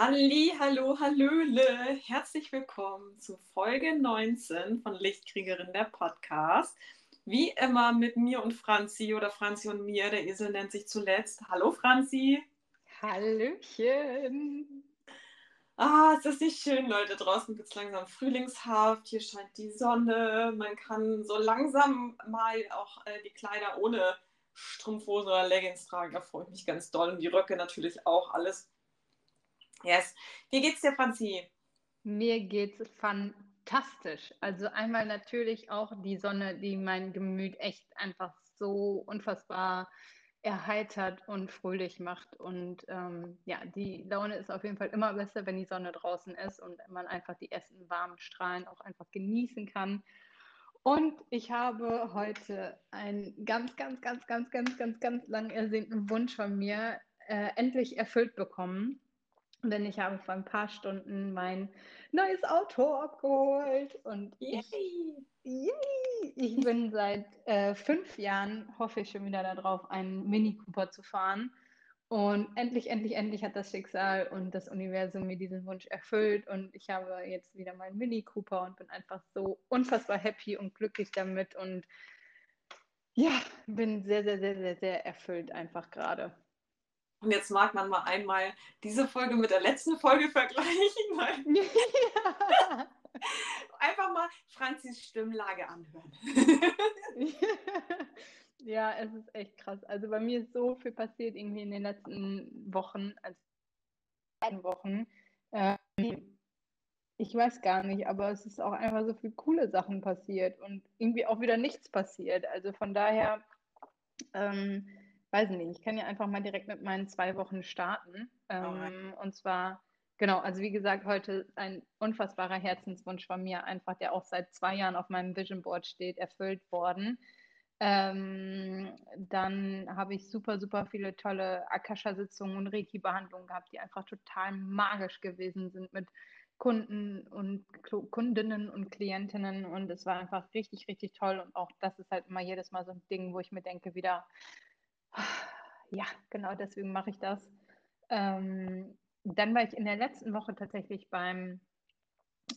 Halli, hallo, hallöle. Herzlich willkommen zu Folge 19 von Lichtkriegerin der Podcast. Wie immer mit mir und Franzi oder Franzi und mir. Der Esel nennt sich zuletzt. Hallo Franzi. Hallöchen. Ah, ist das nicht schön, Leute? Draußen wird es langsam frühlingshaft. Hier scheint die Sonne. Man kann so langsam mal auch äh, die Kleider ohne Strumpfhose oder Leggings tragen. Da freue ich mich ganz doll. Und die Röcke natürlich auch. Alles Yes. Wie geht's dir, Franzi? Mir geht's fantastisch. Also einmal natürlich auch die Sonne, die mein Gemüt echt einfach so unfassbar erheitert und fröhlich macht. Und ähm, ja, die Laune ist auf jeden Fall immer besser, wenn die Sonne draußen ist und man einfach die ersten warmen Strahlen auch einfach genießen kann. Und ich habe heute einen ganz, ganz, ganz, ganz, ganz, ganz, ganz lang ersehnten Wunsch von mir äh, endlich erfüllt bekommen. Denn ich habe vor ein paar Stunden mein neues Auto abgeholt und yay. Ich, yay, ich bin seit äh, fünf Jahren, hoffe ich schon wieder darauf, einen Mini Cooper zu fahren. Und endlich, endlich, endlich hat das Schicksal und das Universum mir diesen Wunsch erfüllt. Und ich habe jetzt wieder meinen Mini Cooper und bin einfach so unfassbar happy und glücklich damit. Und ja, bin sehr, sehr, sehr, sehr, sehr erfüllt einfach gerade. Und jetzt mag man mal einmal diese Folge mit der letzten Folge vergleichen. Ja. Einfach mal Franzis Stimmlage anhören. ja, es ist echt krass. Also bei mir ist so viel passiert irgendwie in den letzten Wochen, also Wochen. Ähm, ich weiß gar nicht, aber es ist auch einfach so viel coole Sachen passiert und irgendwie auch wieder nichts passiert. Also von daher ähm, weiß nicht, ich kann ja einfach mal direkt mit meinen zwei Wochen starten. Ähm, und zwar, genau, also wie gesagt, heute ein unfassbarer Herzenswunsch von mir, einfach der auch seit zwei Jahren auf meinem Vision Board steht, erfüllt worden. Ähm, dann habe ich super, super viele tolle Akasha-Sitzungen und Reiki-Behandlungen gehabt, die einfach total magisch gewesen sind mit Kunden und Kundinnen und Klientinnen und es war einfach richtig, richtig toll und auch das ist halt immer jedes Mal so ein Ding, wo ich mir denke wieder, ja, genau deswegen mache ich das. Ähm, dann war ich in der letzten Woche tatsächlich beim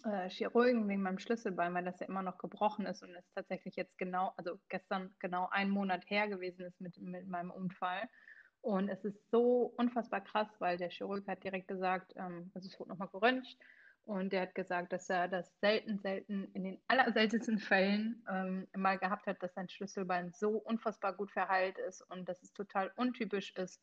äh, Chirurgen wegen meinem Schlüsselbein, weil das ja immer noch gebrochen ist und es tatsächlich jetzt genau, also gestern genau einen Monat her gewesen ist mit, mit meinem Unfall. Und es ist so unfassbar krass, weil der Chirurg hat direkt gesagt, ähm, also es wurde nochmal geröntgt und der hat gesagt, dass er das selten, selten, in den allerseltensten Fällen ähm, mal gehabt hat, dass sein Schlüsselbein so unfassbar gut verheilt ist und dass es total untypisch ist,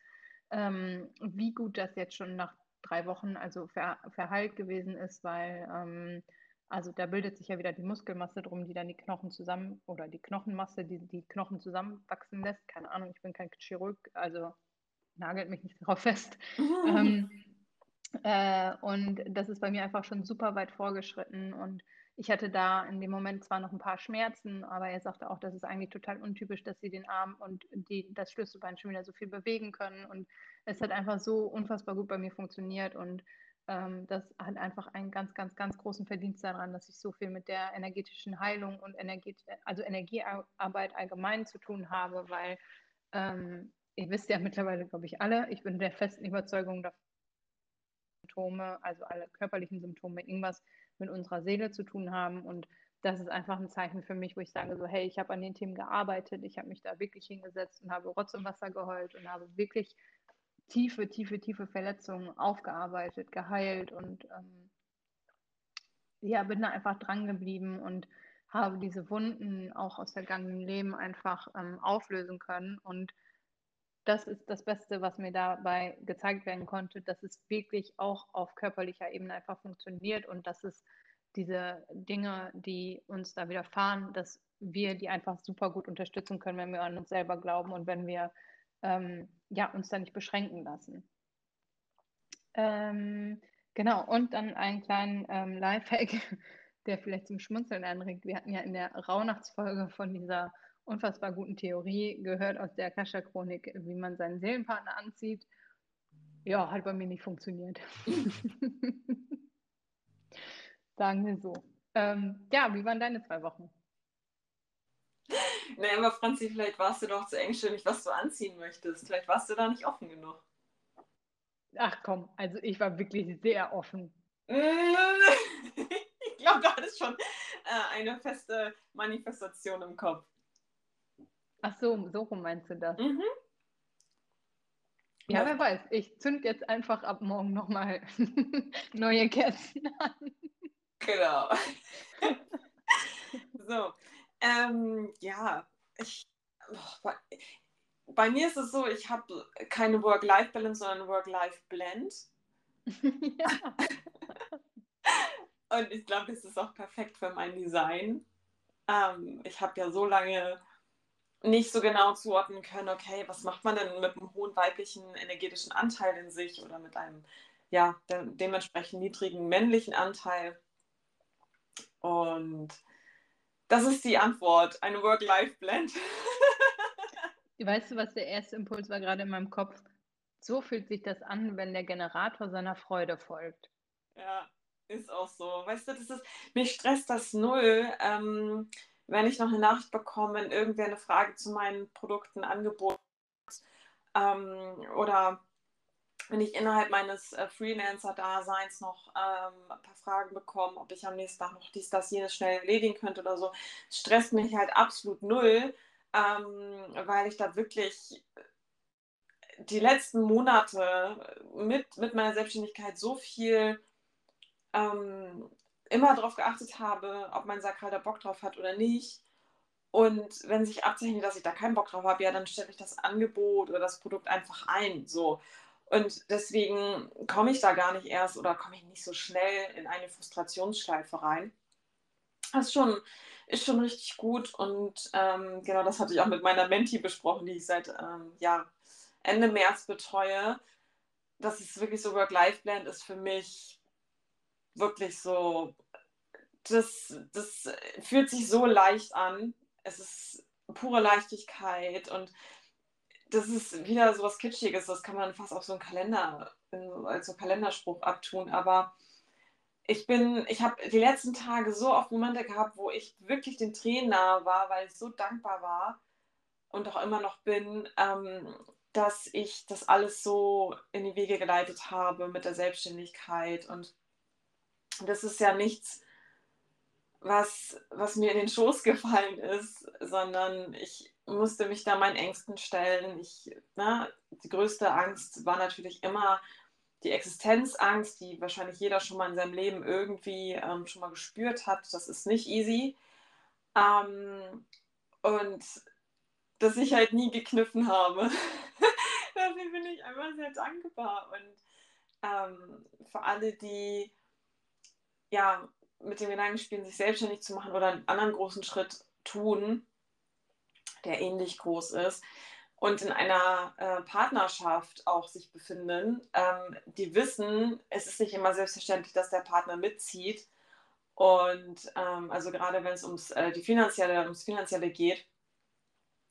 ähm, wie gut das jetzt schon nach drei Wochen also ver, verheilt gewesen ist, weil ähm, also da bildet sich ja wieder die Muskelmasse drum, die dann die Knochen zusammen oder die Knochenmasse, die die Knochen zusammenwachsen lässt. Keine Ahnung, ich bin kein Chirurg, also nagelt mich nicht darauf fest. ähm, äh, und das ist bei mir einfach schon super weit vorgeschritten. Und ich hatte da in dem Moment zwar noch ein paar Schmerzen, aber er sagte auch, das ist eigentlich total untypisch, dass sie den Arm und die, das Schlüsselbein schon wieder so viel bewegen können. Und es hat einfach so unfassbar gut bei mir funktioniert. Und ähm, das hat einfach einen ganz, ganz, ganz großen Verdienst daran, dass ich so viel mit der energetischen Heilung und Energie, also Energiearbeit allgemein zu tun habe, weil ähm, ihr wisst ja mittlerweile, glaube ich, alle, ich bin der festen Überzeugung davon, Symptome, also alle körperlichen Symptome, irgendwas mit unserer Seele zu tun haben. Und das ist einfach ein Zeichen für mich, wo ich sage, so, hey, ich habe an den Themen gearbeitet, ich habe mich da wirklich hingesetzt und habe Rotz und Wasser geheult und habe wirklich tiefe, tiefe, tiefe Verletzungen aufgearbeitet, geheilt und ähm, ja, bin da einfach dran geblieben und habe diese Wunden auch aus vergangenen Leben einfach ähm, auflösen können und das ist das Beste, was mir dabei gezeigt werden konnte, dass es wirklich auch auf körperlicher Ebene einfach funktioniert und dass es diese Dinge, die uns da widerfahren, dass wir die einfach super gut unterstützen können, wenn wir an uns selber glauben und wenn wir ähm, ja, uns da nicht beschränken lassen. Ähm, genau, und dann einen kleinen ähm, Lifehack, der vielleicht zum Schmunzeln anregt. Wir hatten ja in der Rauhnachtsfolge von dieser unfassbar guten Theorie gehört aus der Akasha-Chronik, wie man seinen Seelenpartner anzieht. Ja, hat bei mir nicht funktioniert. Sagen wir so. Ähm, ja, wie waren deine zwei Wochen? Naja, aber Franzi, vielleicht warst du doch zu engstirnig, was du anziehen möchtest. Vielleicht warst du da nicht offen genug. Ach komm, also ich war wirklich sehr offen. ich glaube, du hattest schon äh, eine feste Manifestation im Kopf. Ach so, so rum meinst du das? Mhm. Ja, wer weiß. Ich zünd jetzt einfach ab morgen nochmal neue Kerzen an. Genau. so. Ähm, ja, ich, oh, bei, bei, mir ist es so, ich habe keine Work-Life-Balance, sondern Work-Life-Blend. ja. Und ich glaube, es ist auch perfekt für mein Design. Ähm, ich habe ja so lange nicht so genau zuordnen können, okay, was macht man denn mit einem hohen weiblichen energetischen Anteil in sich oder mit einem ja, de dementsprechend niedrigen männlichen Anteil. Und das ist die Antwort, eine Work-Life-Blend. weißt du, was der erste Impuls war gerade in meinem Kopf? So fühlt sich das an, wenn der Generator seiner Freude folgt. Ja, ist auch so. Weißt du, das ist, mich stresst das null. Ähm, wenn ich noch eine Nachricht bekomme, wenn irgendwer eine Frage zu meinen Produkten, Angeboten ähm, oder wenn ich innerhalb meines äh, Freelancer-Daseins noch ähm, ein paar Fragen bekomme, ob ich am nächsten Tag noch dies, das, jenes schnell erledigen könnte oder so, stresst mich halt absolut null, ähm, weil ich da wirklich die letzten Monate mit, mit meiner Selbstständigkeit so viel ähm, immer darauf geachtet habe, ob mein Sakral da Bock drauf hat oder nicht. Und wenn sich abzeichnet, dass ich da keinen Bock drauf habe, ja, dann stelle ich das Angebot oder das Produkt einfach ein. So. Und deswegen komme ich da gar nicht erst oder komme ich nicht so schnell in eine Frustrationsschleife rein. Das ist schon, ist schon richtig gut. Und ähm, genau das hatte ich auch mit meiner Menti besprochen, die ich seit ähm, ja, Ende März betreue. Das ist wirklich so Work-Life-Blend ist für mich wirklich so, das, das fühlt sich so leicht an. Es ist pure Leichtigkeit und das ist wieder so was Kitschiges, das kann man fast auf so einen Kalender, als so Kalenderspruch abtun, aber ich bin, ich habe die letzten Tage so oft Momente gehabt, wo ich wirklich den Tränen nahe war, weil ich so dankbar war und auch immer noch bin, ähm, dass ich das alles so in die Wege geleitet habe mit der Selbstständigkeit und das ist ja nichts, was, was mir in den Schoß gefallen ist, sondern ich musste mich da meinen Ängsten stellen. Ich, ne, die größte Angst war natürlich immer die Existenzangst, die wahrscheinlich jeder schon mal in seinem Leben irgendwie ähm, schon mal gespürt hat. Das ist nicht easy. Ähm, und dass ich halt nie gekniffen habe. Dafür bin ich einfach sehr dankbar. Und ähm, für alle, die ja, mit dem Gedanken spielen, sich selbstständig zu machen oder einen anderen großen Schritt tun, der ähnlich groß ist und in einer äh, Partnerschaft auch sich befinden, ähm, die wissen, es ist nicht immer selbstverständlich, dass der Partner mitzieht. Und ähm, also gerade wenn es ums, äh, die finanzielle, ums Finanzielle geht.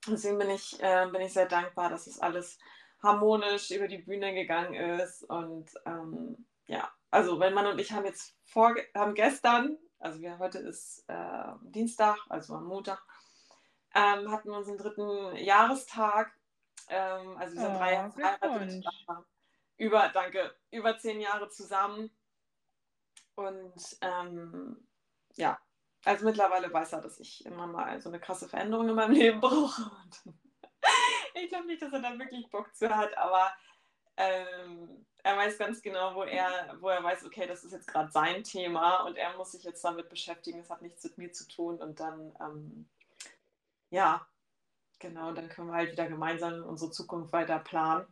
Deswegen bin ich, äh, bin ich sehr dankbar, dass es alles harmonisch über die Bühne gegangen ist. Und ähm, ja, also mein Mann und ich haben jetzt vor, haben gestern, also wir, heute ist äh, Dienstag, also am Montag, ähm, hatten wir unseren dritten Jahrestag. Ähm, also wir sind oh, drei Jahre verheiratet. Über, danke, über zehn Jahre zusammen. Und ähm, ja, also mittlerweile weiß er, dass ich immer mal so eine krasse Veränderung in meinem Leben brauche. Und ich glaube nicht, dass er da wirklich Bock zu hat, aber ähm, er weiß ganz genau, wo er, wo er weiß, okay, das ist jetzt gerade sein Thema und er muss sich jetzt damit beschäftigen, es hat nichts mit mir zu tun und dann, ähm, ja, genau, dann können wir halt wieder gemeinsam unsere Zukunft weiter planen.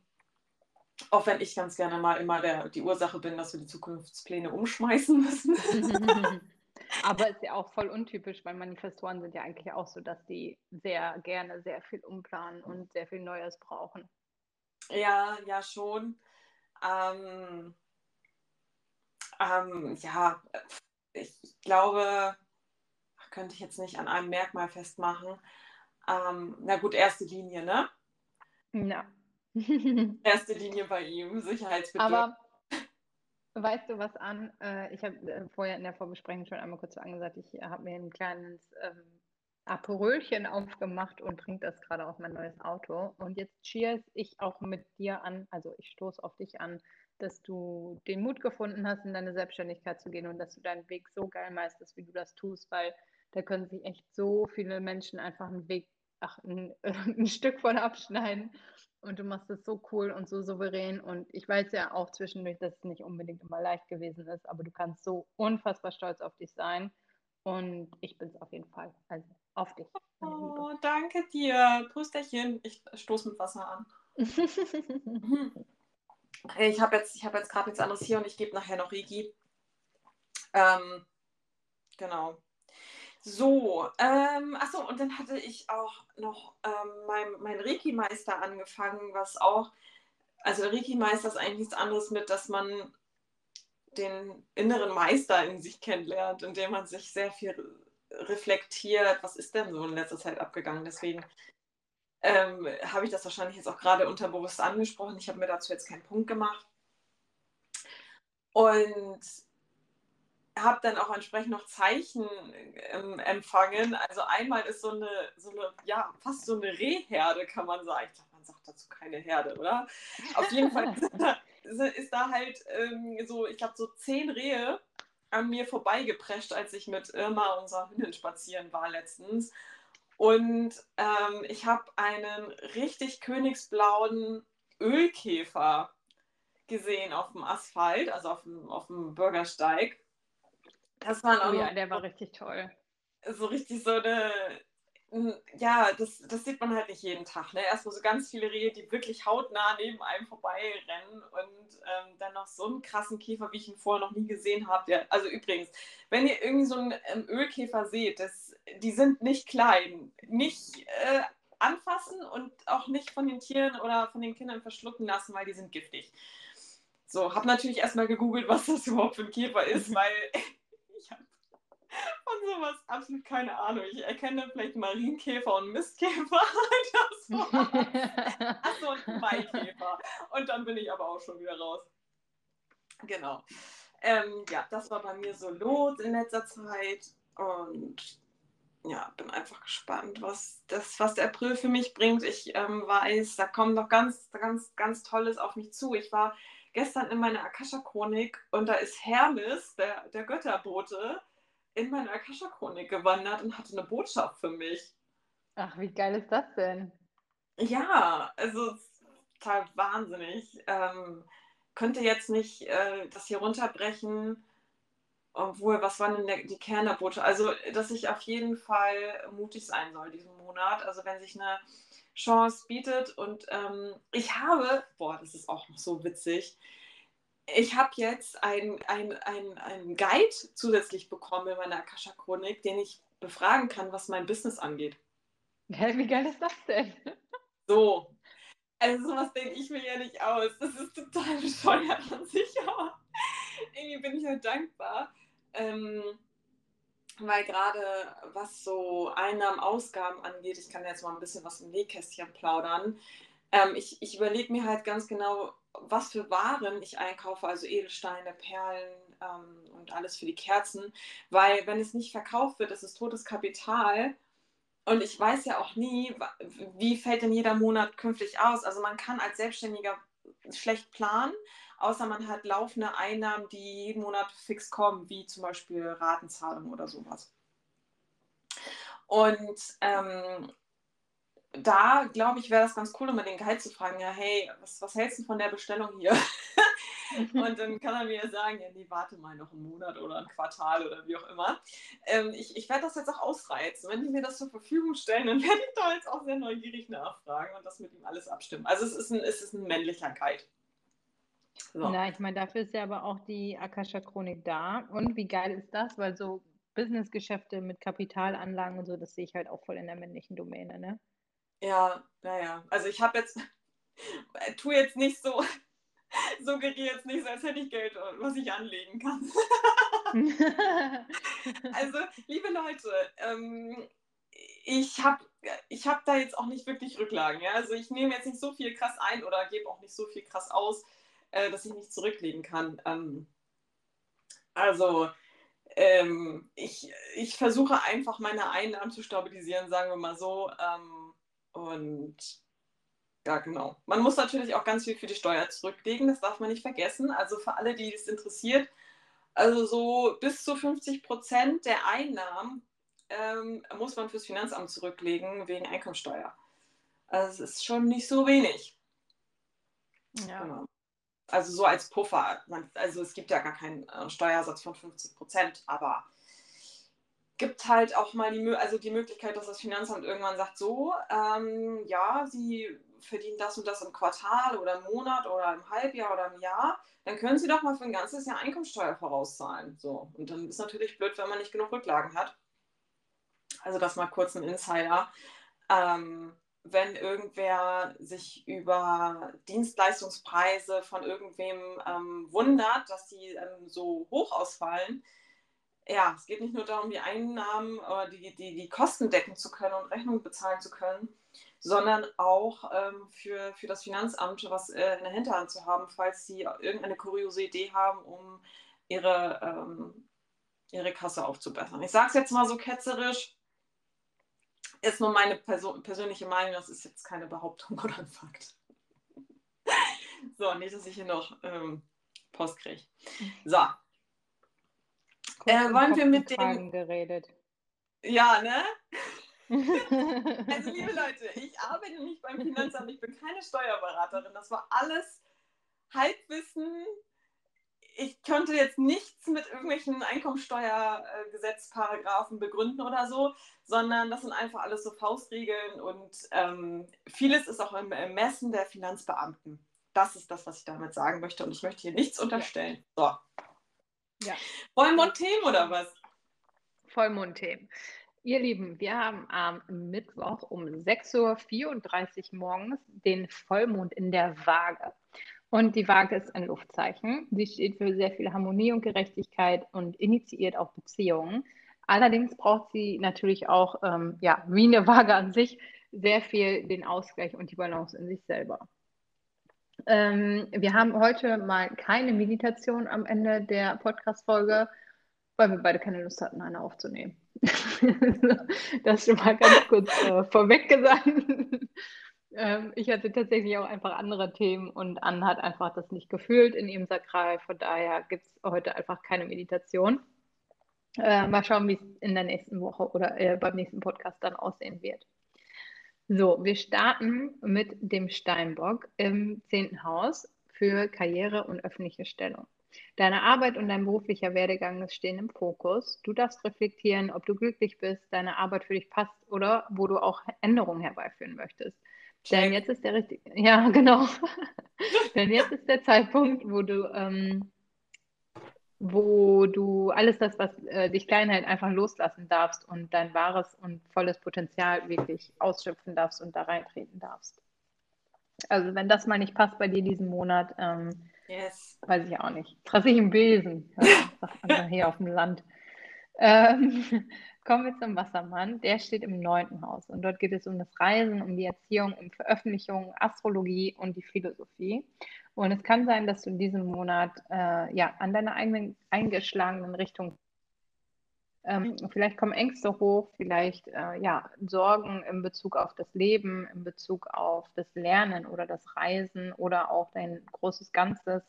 Auch wenn ich ganz gerne mal immer der, die Ursache bin, dass wir die Zukunftspläne umschmeißen müssen. Aber ist ja auch voll untypisch, weil Manifestoren sind ja eigentlich auch so, dass die sehr gerne sehr viel umplanen und sehr viel Neues brauchen. Ja, ja, schon. Ähm, ähm, ja, ich glaube, könnte ich jetzt nicht an einem Merkmal festmachen. Ähm, na gut, erste Linie, ne? Ja. erste Linie bei ihm, Sicherheitsbedürfnis. Aber weißt du was an? Äh, ich habe äh, vorher in der Vorbesprechung schon einmal kurz angesagt, ich habe mir ein kleines ähm, Aperolchen aufgemacht und trinke das gerade aus mein neues Auto. Und jetzt cheers ich auch mit dir an, also ich stoße auf dich an, dass du den Mut gefunden hast, in deine Selbstständigkeit zu gehen und dass du deinen Weg so geil meisterst, wie du das tust, weil da können sich echt so viele Menschen einfach einen Weg, ach, ein, ein Stück von abschneiden. Und du machst es so cool und so souverän. Und ich weiß ja auch zwischendurch, dass es nicht unbedingt immer leicht gewesen ist, aber du kannst so unfassbar stolz auf dich sein. Und ich bin es auf jeden Fall. Also auf dich. Oh, danke dir. Prüsterchen. Ich stoße mit Wasser an. ich habe jetzt, hab jetzt gerade nichts anderes hier und ich gebe nachher noch Regi. Ähm, genau. So, ähm, achso, und dann hatte ich auch noch ähm, mein, mein Reiki-Meister angefangen, was auch, also der Reiki-Meister ist eigentlich nichts anderes mit, dass man den inneren Meister in sich kennenlernt, indem man sich sehr viel reflektiert, was ist denn so in letzter Zeit abgegangen. Deswegen ähm, habe ich das wahrscheinlich jetzt auch gerade unterbewusst angesprochen. Ich habe mir dazu jetzt keinen Punkt gemacht. Und habe dann auch entsprechend noch Zeichen ähm, empfangen. Also einmal ist so eine, so eine, ja, fast so eine Rehherde, kann man sagen. Ich glaube, man sagt dazu keine Herde, oder? Auf jeden Fall ist da halt ähm, so, ich glaube, so zehn Rehe an mir vorbeigeprescht, als ich mit Irma, unserer Hündin, spazieren war letztens. Und ähm, ich habe einen richtig königsblauen Ölkäfer gesehen auf dem Asphalt, also auf dem, auf dem Bürgersteig. Das war oh ja, der war richtig toll. So richtig so eine, ja, das, das sieht man halt nicht jeden Tag. Ne? Erstmal so ganz viele Rehe, die wirklich hautnah neben einem vorbeirennen und ähm, dann noch so einen krassen Käfer, wie ich ihn vorher noch nie gesehen habe. Ja, also übrigens, wenn ihr irgendwie so einen ähm, Ölkäfer seht, das, die sind nicht klein. Nicht äh, anfassen und auch nicht von den Tieren oder von den Kindern verschlucken lassen, weil die sind giftig. So, habe natürlich erstmal gegoogelt, was das überhaupt für ein Käfer ist, weil von sowas absolut keine Ahnung. Ich erkenne vielleicht Marienkäfer und Mistkäfer. Achso, und Maikäfer. Und dann bin ich aber auch schon wieder raus. Genau. Ähm, ja, das war bei mir so los in letzter Zeit. Und ja, bin einfach gespannt, was, das, was der April für mich bringt. Ich ähm, weiß, da kommt noch ganz, ganz, ganz Tolles auf mich zu. Ich war gestern in meiner Akasha-Chronik und da ist Hermes, der, der Götterbote, in meine Akasha-Chronik gewandert und hatte eine Botschaft für mich. Ach, wie geil ist das denn? Ja, also total wahnsinnig. Ähm, könnte jetzt nicht äh, das hier runterbrechen, obwohl, was waren denn der, die Kerne Botschaft? Also, dass ich auf jeden Fall mutig sein soll diesen Monat. Also, wenn sich eine Chance bietet. Und ähm, ich habe, boah, das ist auch noch so witzig, ich habe jetzt einen ein, ein Guide zusätzlich bekommen in meiner Akasha-Chronik, den ich befragen kann, was mein Business angeht. Hä, wie geil ist das denn? So. Also sowas denke ich mir ja nicht aus. Das ist total bescheuert an sich, aber irgendwie bin ich halt dankbar. Ähm, weil gerade was so Einnahmen, Ausgaben angeht, ich kann jetzt mal ein bisschen was im Nähkästchen plaudern. Ähm, ich ich überlege mir halt ganz genau, was für Waren ich einkaufe, also Edelsteine, Perlen ähm, und alles für die Kerzen, weil wenn es nicht verkauft wird, ist es totes Kapital. Und ich weiß ja auch nie, wie fällt denn jeder Monat künftig aus. Also man kann als Selbstständiger schlecht planen außer man hat laufende Einnahmen, die jeden Monat fix kommen, wie zum Beispiel Ratenzahlung oder sowas. Und ähm, da glaube ich, wäre das ganz cool, um den Gehalt zu fragen, ja, hey, was, was hältst du von der Bestellung hier? und dann kann er mir sagen, ja, nee, warte mal noch einen Monat oder ein Quartal oder wie auch immer. Ähm, ich ich werde das jetzt auch ausreizen. Wenn die mir das zur Verfügung stellen, dann werde ich da jetzt auch sehr neugierig nachfragen und das mit ihm alles abstimmen. Also es ist ein, es ist ein männlicher Guide. So. Na, ich meine, dafür ist ja aber auch die Akasha-Chronik da. Und wie geil ist das? Weil so Businessgeschäfte mit Kapitalanlagen und so, das sehe ich halt auch voll in der männlichen Domäne, ne? Ja, naja. Also ich habe jetzt, tu jetzt nicht so, suggeriere jetzt nicht so, als hätte ich Geld, was ich anlegen kann. also, liebe Leute, ähm, ich habe ich hab da jetzt auch nicht wirklich Rücklagen. Ja? Also ich nehme jetzt nicht so viel krass ein oder gebe auch nicht so viel krass aus äh, dass ich nicht zurücklegen kann. Ähm, also ähm, ich, ich versuche einfach meine Einnahmen zu stabilisieren, sagen wir mal so. Ähm, und ja, genau. Man muss natürlich auch ganz viel für die Steuer zurücklegen, das darf man nicht vergessen. Also für alle, die es interessiert, also so bis zu 50 Prozent der Einnahmen ähm, muss man fürs Finanzamt zurücklegen wegen Einkommensteuer. Also es ist schon nicht so wenig. Ja. Genau. Also so als Puffer. Man, also es gibt ja gar keinen äh, Steuersatz von 50 Prozent, aber gibt halt auch mal die, also die Möglichkeit, dass das Finanzamt irgendwann sagt, so, ähm, ja, Sie verdienen das und das im Quartal oder im Monat oder im Halbjahr oder im Jahr, dann können Sie doch mal für ein ganzes Jahr Einkommensteuer vorauszahlen. So. Und dann ist natürlich blöd, wenn man nicht genug Rücklagen hat. Also das mal kurz ein Insider. Ähm, wenn irgendwer sich über Dienstleistungspreise von irgendwem ähm, wundert, dass die ähm, so hoch ausfallen, ja, es geht nicht nur darum, die Einnahmen oder die, die, die Kosten decken zu können und Rechnungen bezahlen zu können, sondern auch ähm, für, für das Finanzamt was äh, in der Hinterhand zu haben, falls sie irgendeine kuriose Idee haben, um ihre, ähm, ihre Kasse aufzubessern. Ich sage es jetzt mal so ketzerisch, ist nur meine Person, persönliche Meinung, das ist jetzt keine Behauptung oder ein Fakt. so, nicht, dass ich hier noch ähm, Post kriege. So, äh, wollen wir mit dem. geredet. Ja, ne? also, liebe Leute, ich arbeite nicht beim Finanzamt, ich bin keine Steuerberaterin. Das war alles Halbwissen. Ich konnte jetzt nichts mit irgendwelchen Einkommensteuergesetzparagraphen begründen oder so, sondern das sind einfach alles so Faustregeln und ähm, vieles ist auch im Ermessen der Finanzbeamten. Das ist das, was ich damit sagen möchte und ich möchte hier nichts unterstellen. So. Ja. Vollmondthemen oder was? Vollmondthemen. Ihr Lieben, wir haben am Mittwoch um 6.34 Uhr morgens den Vollmond in der Waage. Und die Waage ist ein Luftzeichen. Sie steht für sehr viel Harmonie und Gerechtigkeit und initiiert auch Beziehungen. Allerdings braucht sie natürlich auch, ähm, ja, wie eine Waage an sich, sehr viel den Ausgleich und die Balance in sich selber. Ähm, wir haben heute mal keine Meditation am Ende der Podcast-Folge, weil wir beide keine Lust hatten, eine aufzunehmen. das schon mal ganz kurz äh, vorweg gesagt. ähm, ich hatte tatsächlich auch einfach andere Themen und Anne hat einfach das nicht gefühlt in ihrem Sakral. Von daher gibt es heute einfach keine Meditation. Äh, mal schauen, wie es in der nächsten Woche oder äh, beim nächsten Podcast dann aussehen wird. So, wir starten mit dem Steinbock im zehnten Haus für Karriere und öffentliche Stellung. Deine Arbeit und dein beruflicher Werdegang stehen im Fokus. Du darfst reflektieren, ob du glücklich bist, deine Arbeit für dich passt oder wo du auch Änderungen herbeiführen möchtest. Check. Denn jetzt ist der richtige, ja genau, denn jetzt ist der Zeitpunkt, wo du ähm, wo du alles das, was äh, dich klein hält, einfach loslassen darfst und dein wahres und volles Potenzial wirklich ausschöpfen darfst und da reintreten darfst. Also wenn das mal nicht passt bei dir diesen Monat, ähm, yes. weiß ich auch nicht. Trasse ich im Besen, hier auf dem Land. Ähm, kommen wir zum Wassermann. Der steht im neunten Haus und dort geht es um das Reisen, um die Erziehung, um Veröffentlichung, Astrologie und die Philosophie. Und es kann sein, dass du in diesem Monat äh, ja, an deiner eigenen eingeschlagenen Richtung ähm, vielleicht kommen Ängste hoch, vielleicht äh, ja, Sorgen in Bezug auf das Leben, in Bezug auf das Lernen oder das Reisen oder auch dein großes Ganzes.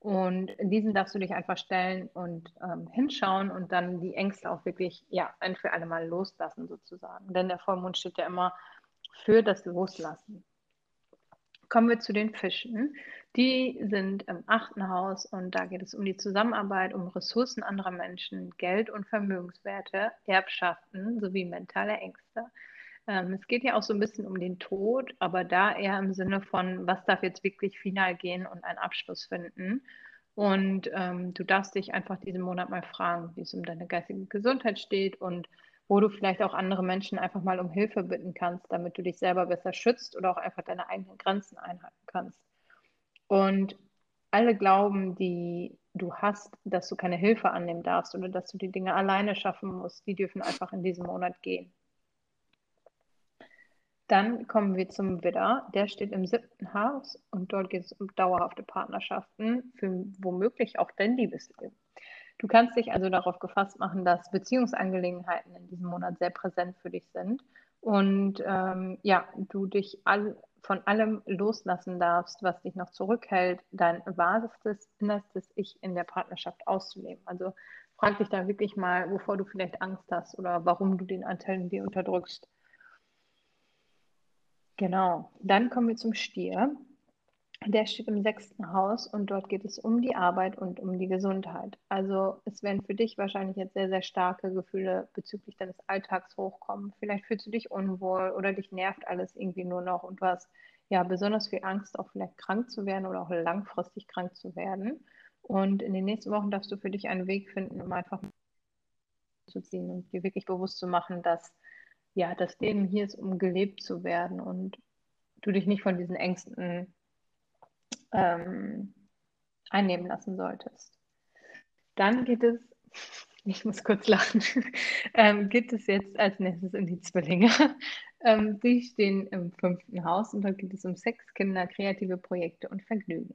Und diesen darfst du dich einfach stellen und ähm, hinschauen und dann die Ängste auch wirklich ja, ein für alle Mal loslassen sozusagen. Denn der Vollmond steht ja immer für das Loslassen. Kommen wir zu den Fischen. Die sind im achten Haus und da geht es um die Zusammenarbeit, um Ressourcen anderer Menschen, Geld und Vermögenswerte, Erbschaften sowie mentale Ängste. Ähm, es geht ja auch so ein bisschen um den Tod, aber da eher im Sinne von, was darf jetzt wirklich final gehen und einen Abschluss finden. Und ähm, du darfst dich einfach diesen Monat mal fragen, wie es um deine geistige Gesundheit steht und wo du vielleicht auch andere Menschen einfach mal um Hilfe bitten kannst, damit du dich selber besser schützt oder auch einfach deine eigenen Grenzen einhalten kannst. Und alle Glauben, die du hast, dass du keine Hilfe annehmen darfst oder dass du die Dinge alleine schaffen musst, die dürfen einfach in diesem Monat gehen. Dann kommen wir zum Widder. Der steht im siebten Haus und dort geht es um dauerhafte Partnerschaften, für womöglich auch dein Liebesleben. Du kannst dich also darauf gefasst machen, dass Beziehungsangelegenheiten in diesem Monat sehr präsent für dich sind und ähm, ja, du dich all, von allem loslassen darfst, was dich noch zurückhält, dein wahrestes, innerstes Ich in der Partnerschaft auszuleben. Also frag dich da wirklich mal, wovor du vielleicht Angst hast oder warum du den Anteil in dir unterdrückst. Genau, dann kommen wir zum Stier. Der steht im sechsten Haus und dort geht es um die Arbeit und um die Gesundheit. Also es werden für dich wahrscheinlich jetzt sehr, sehr starke Gefühle bezüglich deines Alltags hochkommen. Vielleicht fühlst du dich unwohl oder dich nervt alles irgendwie nur noch und du hast ja besonders viel Angst, auch vielleicht krank zu werden oder auch langfristig krank zu werden. Und in den nächsten Wochen darfst du für dich einen Weg finden, um einfach zu ziehen und dir wirklich bewusst zu machen, dass ja, das Leben hier ist, um gelebt zu werden und du dich nicht von diesen Ängsten ähm, einnehmen lassen solltest. Dann geht es, ich muss kurz lachen, ähm, geht es jetzt als nächstes in die Zwillinge. Ähm, die stehen im fünften Haus und da geht es um Sex, Kinder, kreative Projekte und Vergnügen.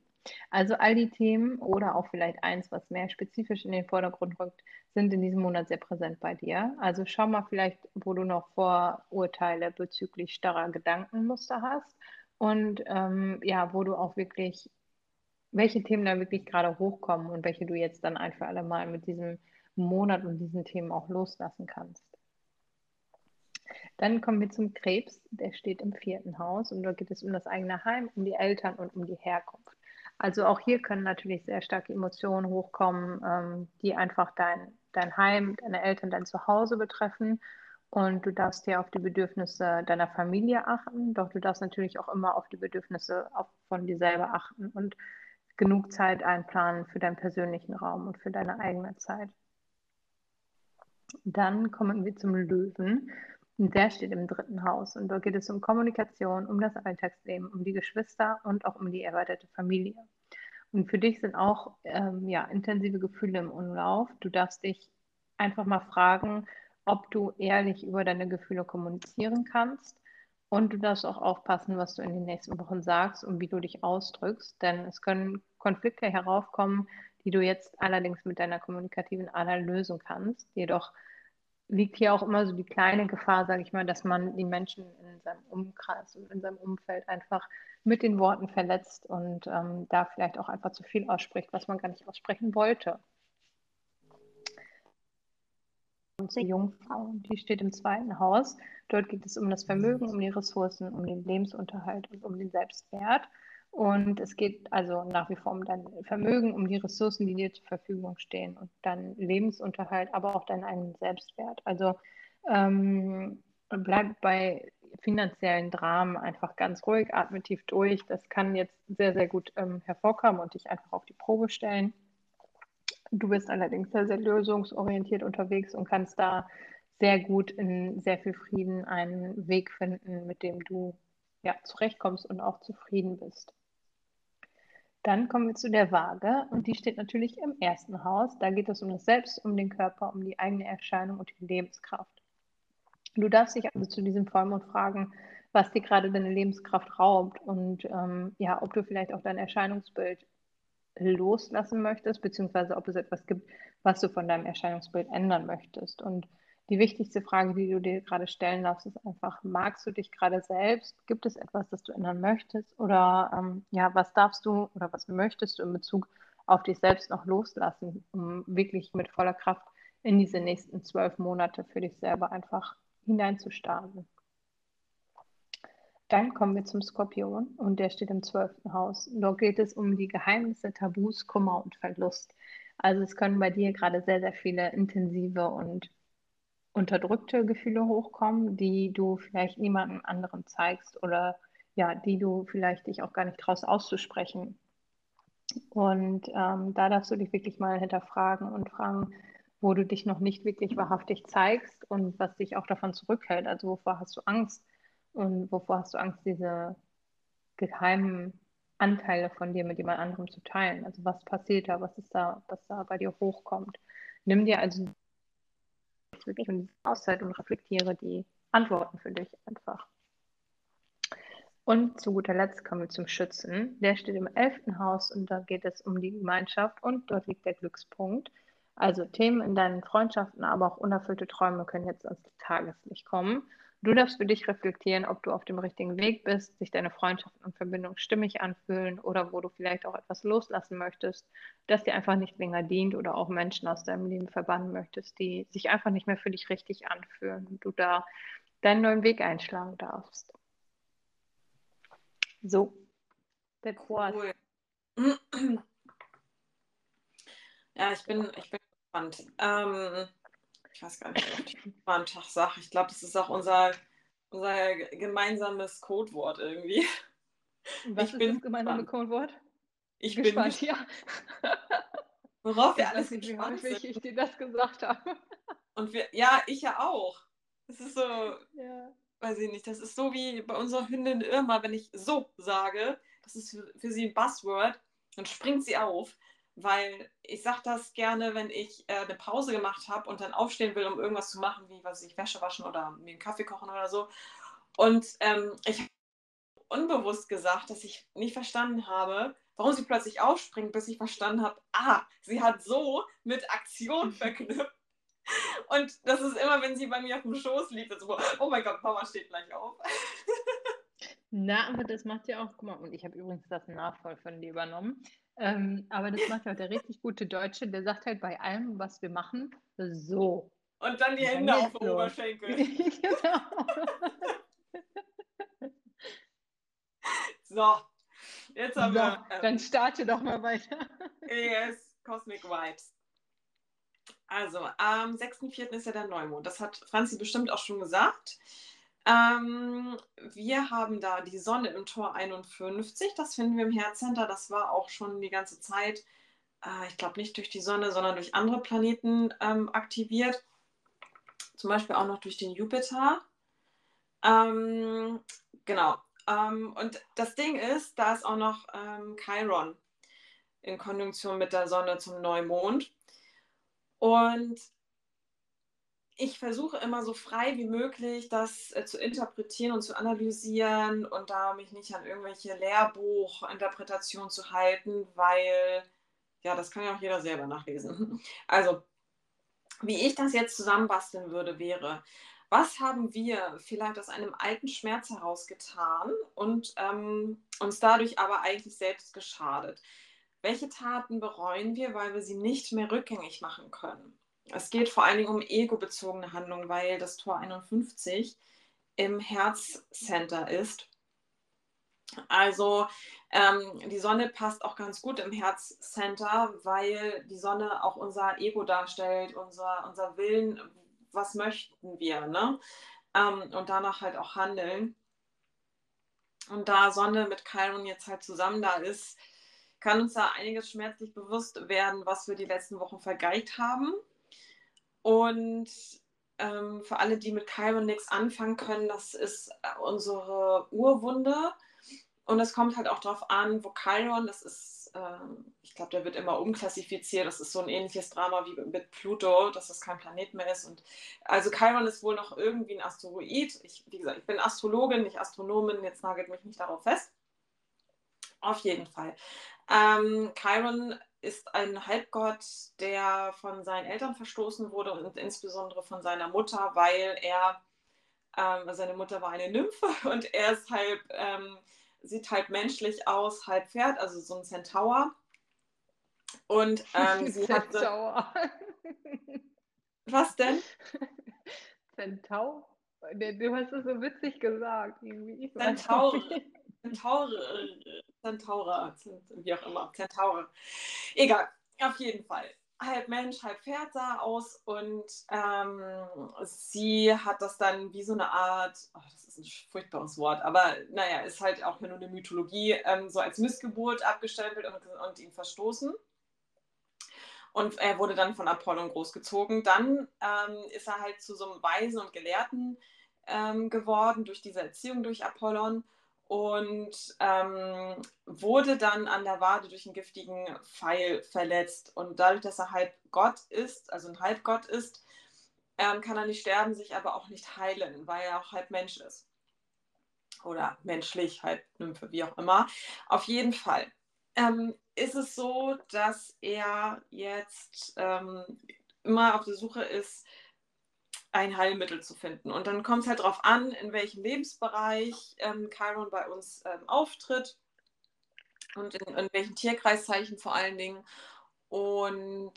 Also all die Themen oder auch vielleicht eins, was mehr spezifisch in den Vordergrund rückt, sind in diesem Monat sehr präsent bei dir. Also schau mal vielleicht, wo du noch Vorurteile bezüglich starrer Gedankenmuster hast und ähm, ja, wo du auch wirklich, welche Themen da wirklich gerade hochkommen und welche du jetzt dann ein für alle Mal mit diesem Monat und diesen Themen auch loslassen kannst. Dann kommen wir zum Krebs, der steht im vierten Haus und da geht es um das eigene Heim, um die Eltern und um die Herkunft. Also auch hier können natürlich sehr starke Emotionen hochkommen, ähm, die einfach dein, dein Heim, deine Eltern, dein Zuhause betreffen und du darfst hier auf die Bedürfnisse deiner Familie achten, doch du darfst natürlich auch immer auf die Bedürfnisse von dir selber achten und genug Zeit einplanen für deinen persönlichen Raum und für deine eigene Zeit. Dann kommen wir zum Löwen. Der steht im dritten Haus. Und dort geht es um Kommunikation, um das Alltagsleben, um die Geschwister und auch um die erweiterte Familie. Und für dich sind auch ähm, ja, intensive Gefühle im Umlauf. Du darfst dich einfach mal fragen, ob du ehrlich über deine Gefühle kommunizieren kannst. Und du darfst auch aufpassen, was du in den nächsten Wochen sagst und wie du dich ausdrückst, denn es können Konflikte heraufkommen, die du jetzt allerdings mit deiner kommunikativen Ader lösen kannst. Jedoch liegt hier auch immer so die kleine Gefahr, sage ich mal, dass man die Menschen in seinem Umkreis und in seinem Umfeld einfach mit den Worten verletzt und ähm, da vielleicht auch einfach zu viel ausspricht, was man gar nicht aussprechen wollte die Jungfrau, die steht im zweiten Haus. Dort geht es um das Vermögen, um die Ressourcen, um den Lebensunterhalt und um den Selbstwert. Und es geht also nach wie vor um dein Vermögen, um die Ressourcen, die dir zur Verfügung stehen und deinen Lebensunterhalt, aber auch deinen eigenen Selbstwert. Also ähm, bleib bei finanziellen Dramen einfach ganz ruhig, atme tief durch. Das kann jetzt sehr, sehr gut ähm, hervorkommen und dich einfach auf die Probe stellen. Du bist allerdings sehr, sehr lösungsorientiert unterwegs und kannst da sehr gut in sehr viel Frieden einen Weg finden, mit dem du ja, zurechtkommst und auch zufrieden bist. Dann kommen wir zu der Waage und die steht natürlich im ersten Haus. Da geht es um das Selbst, um den Körper, um die eigene Erscheinung und die Lebenskraft. Du darfst dich also zu diesem Vollmond fragen, was dir gerade deine Lebenskraft raubt und ähm, ja, ob du vielleicht auch dein Erscheinungsbild loslassen möchtest, beziehungsweise ob es etwas gibt, was du von deinem Erscheinungsbild ändern möchtest. Und die wichtigste Frage, die du dir gerade stellen darfst, ist einfach, magst du dich gerade selbst? Gibt es etwas, das du ändern möchtest? Oder ähm, ja, was darfst du oder was möchtest du in Bezug auf dich selbst noch loslassen, um wirklich mit voller Kraft in diese nächsten zwölf Monate für dich selber einfach hineinzustarten? Dann kommen wir zum Skorpion und der steht im zwölften Haus. Dort geht es um die Geheimnisse, Tabus, Kummer und Verlust. Also es können bei dir gerade sehr, sehr viele intensive und unterdrückte Gefühle hochkommen, die du vielleicht niemandem anderen zeigst oder ja, die du vielleicht dich auch gar nicht traust auszusprechen. Und ähm, da darfst du dich wirklich mal hinterfragen und fragen, wo du dich noch nicht wirklich wahrhaftig zeigst und was dich auch davon zurückhält. Also wovor hast du Angst? Und wovor hast du Angst, diese geheimen Anteile von dir mit jemand anderem zu teilen? Also was passiert da, was ist da, was da bei dir hochkommt? Nimm dir also wirklich diese Auszeit und reflektiere die Antworten für dich einfach. Und zu guter Letzt kommen wir zum Schützen. Der steht im elften Haus und da geht es um die Gemeinschaft und dort liegt der Glückspunkt. Also Themen in deinen Freundschaften, aber auch unerfüllte Träume können jetzt ans Tageslicht kommen. Du darfst für dich reflektieren, ob du auf dem richtigen Weg bist, sich deine Freundschaften und Verbindung stimmig anfühlen oder wo du vielleicht auch etwas loslassen möchtest, das dir einfach nicht länger dient oder auch Menschen aus deinem Leben verbannen möchtest, die sich einfach nicht mehr für dich richtig anfühlen und du da deinen neuen Weg einschlagen darfst. So, that was. Cool. Ja, ich bin, ich bin gespannt. Ähm, ich weiß gar nicht, ob ich am Tag sage. Ich glaube, das ist auch unser, unser gemeinsames Codewort irgendwie. Was ich ist bin das gemeinsame Codewort? Ich gespannt, bin gespannt, ja. Worauf wir alles nicht, wie häufig ich dir das gesagt habe. Und wir, ja, ich ja auch. Es ist so, ja. weiß ich nicht, das ist so wie bei unserer Hündin Irma, wenn ich so sage, das ist für, für sie ein Buzzword, dann springt sie auf weil ich sage das gerne, wenn ich äh, eine Pause gemacht habe und dann aufstehen will, um irgendwas zu machen, wie was ich Wäsche waschen oder mir einen Kaffee kochen oder so. Und ähm, ich habe unbewusst gesagt, dass ich nicht verstanden habe, warum sie plötzlich aufspringt, bis ich verstanden habe, ah, sie hat so mit Aktion verknüpft. Und das ist immer, wenn sie bei mir auf dem Schoß liegt, so, oh mein Gott, Mama steht gleich auf. Na, aber das macht ja auch, guck mal, und ich habe übrigens das Nachvoll von dir übernommen. Ähm, aber das macht halt der richtig gute Deutsche, der sagt halt bei allem, was wir machen, so. Und dann die Hände auf dem Oberschenkel. genau. so, jetzt haben so, wir. Ähm, dann starte doch mal weiter. yes, Cosmic Vibes. Also, am 6.4. ist ja der Neumond. Das hat Franzi bestimmt auch schon gesagt. Ähm, wir haben da die Sonne im Tor 51, das finden wir im Herzcenter. Das war auch schon die ganze Zeit, äh, ich glaube nicht durch die Sonne, sondern durch andere Planeten ähm, aktiviert. Zum Beispiel auch noch durch den Jupiter. Ähm, genau. Ähm, und das Ding ist, da ist auch noch ähm, Chiron in Konjunktion mit der Sonne zum Neumond. Und ich versuche immer so frei wie möglich das äh, zu interpretieren und zu analysieren und da mich nicht an irgendwelche Lehrbuchinterpretationen zu halten, weil ja, das kann ja auch jeder selber nachlesen. Also, wie ich das jetzt zusammenbasteln würde, wäre, was haben wir vielleicht aus einem alten Schmerz heraus getan und ähm, uns dadurch aber eigentlich selbst geschadet? Welche Taten bereuen wir, weil wir sie nicht mehr rückgängig machen können? Es geht vor allen Dingen um ego-bezogene Handlungen, weil das Tor 51 im Herzcenter ist. Also ähm, die Sonne passt auch ganz gut im Herzcenter, weil die Sonne auch unser Ego darstellt, unser, unser Willen, was möchten wir, ne? Ähm, und danach halt auch handeln. Und da Sonne mit Chiron jetzt halt zusammen da ist, kann uns da einiges schmerzlich bewusst werden, was wir die letzten Wochen vergeigt haben und ähm, für alle, die mit Chiron nichts anfangen können, das ist äh, unsere Urwunde. Und es kommt halt auch darauf an, wo Chiron, das ist, ähm, ich glaube, der wird immer umklassifiziert. Das ist so ein ähnliches Drama wie mit Pluto, dass das kein Planet mehr ist. Und also Chiron ist wohl noch irgendwie ein Asteroid. Ich, wie gesagt, ich bin Astrologin, nicht Astronomin, jetzt nagelt mich nicht darauf fest. Auf jeden Fall. Ähm, Chiron ist ein Halbgott, der von seinen Eltern verstoßen wurde und insbesondere von seiner Mutter, weil er, ähm, seine Mutter war eine Nymphe und er ist halb, ähm, sieht halb menschlich aus, halb Pferd, also so ein Centaur. Und ähm, sie Centaur. Hatte... Was denn? Centaur? Du hast es so witzig gesagt. Irgendwie. Centaur. Centaura, wie auch immer, Centaure. Egal, auf jeden Fall. Halb Mensch, halb Pferd sah aus und ähm, sie hat das dann wie so eine Art, oh, das ist ein furchtbares Wort, aber naja, ist halt auch nur eine Mythologie, ähm, so als Missgeburt abgestempelt und, und ihn verstoßen. Und er wurde dann von Apollon großgezogen. Dann ähm, ist er halt zu so einem Weisen und Gelehrten ähm, geworden durch diese Erziehung durch Apollon und ähm, wurde dann an der Wade durch einen giftigen Pfeil verletzt. Und dadurch, dass er halb Gott ist, also ein Halbgott ist, ähm, kann er nicht sterben, sich aber auch nicht heilen, weil er auch halb Mensch ist. Oder menschlich, halb Nymphe, wie auch immer. Auf jeden Fall. ähm, ist es so, dass er jetzt ähm, immer auf der Suche ist, ein Heilmittel zu finden. Und dann kommt es halt darauf an, in welchem Lebensbereich ähm, Chiron bei uns ähm, auftritt und in, in welchen Tierkreiszeichen vor allen Dingen. Und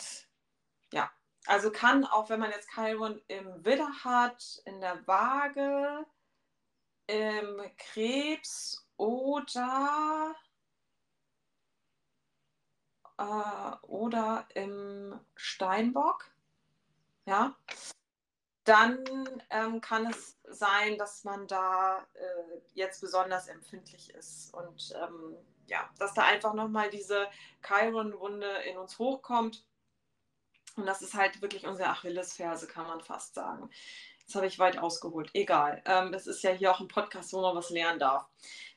ja, also kann auch, wenn man jetzt Chiron im Widder hat, in der Waage, im Krebs oder äh, oder im Steinbock, ja, dann ähm, kann es sein, dass man da äh, jetzt besonders empfindlich ist und ähm, ja, dass da einfach nochmal diese Chiron-Wunde in uns hochkommt. Und das ist halt wirklich unsere Achillesferse, kann man fast sagen. Jetzt habe ich weit ausgeholt. Egal. Ähm, es ist ja hier auch ein Podcast, wo man was lernen darf.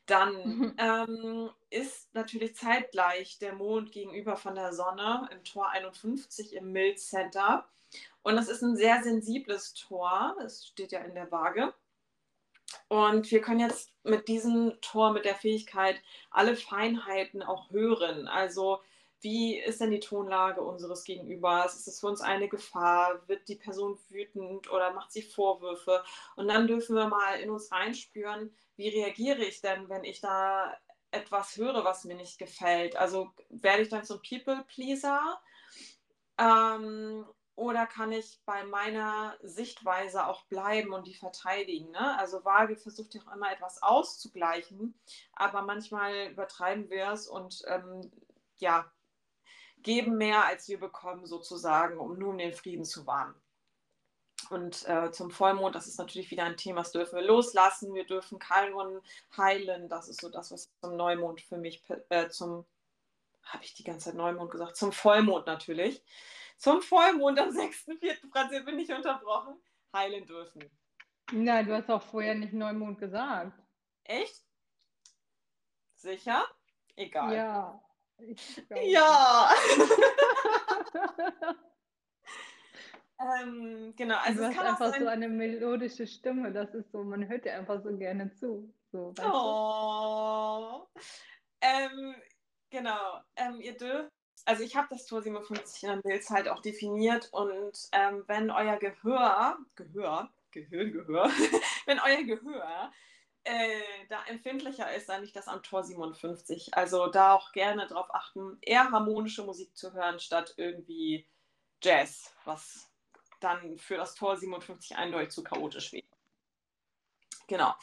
Dann ähm, ist natürlich zeitgleich der Mond gegenüber von der Sonne im Tor 51 im Mild Center. Und das ist ein sehr sensibles Tor. Es steht ja in der Waage. Und wir können jetzt mit diesem Tor, mit der Fähigkeit, alle Feinheiten auch hören. Also wie ist denn die Tonlage unseres Gegenübers? Ist es für uns eine Gefahr? Wird die Person wütend oder macht sie Vorwürfe? Und dann dürfen wir mal in uns reinspüren, wie reagiere ich denn, wenn ich da etwas höre, was mir nicht gefällt? Also werde ich dann zum People-Pleaser? Ähm, oder kann ich bei meiner Sichtweise auch bleiben und die verteidigen? Ne? Also Waage versucht ja auch immer etwas auszugleichen, aber manchmal übertreiben wir es und ähm, ja, geben mehr, als wir bekommen, sozusagen, um um den Frieden zu wahren. Und äh, zum Vollmond, das ist natürlich wieder ein Thema, das dürfen wir loslassen. Wir dürfen Chiron heilen. Das ist so das, was zum Neumond für mich, äh, zum, habe ich die ganze Zeit Neumond gesagt, zum Vollmond natürlich. Zum Vollmond am 6.4. Franz, bin ich unterbrochen, heilen dürfen. Nein, du hast auch vorher nicht Neumond gesagt. Echt? Sicher? Egal. Ja. Ja. Ähm, genau, also du hast einfach so eine melodische Stimme, das ist so, man hört dir einfach so gerne zu. So, oh. Ähm, genau, ähm, ihr dürft, also ich habe das Tor 57 in der Milz halt auch definiert und ähm, wenn euer Gehör, Gehör, Gehirn, Gehör, wenn euer Gehör äh, da empfindlicher ist, dann nicht das am Tor 57. Also da auch gerne darauf achten, eher harmonische Musik zu hören, statt irgendwie Jazz, was dann für das Tor 57 eindeutig zu chaotisch wäre. Genau.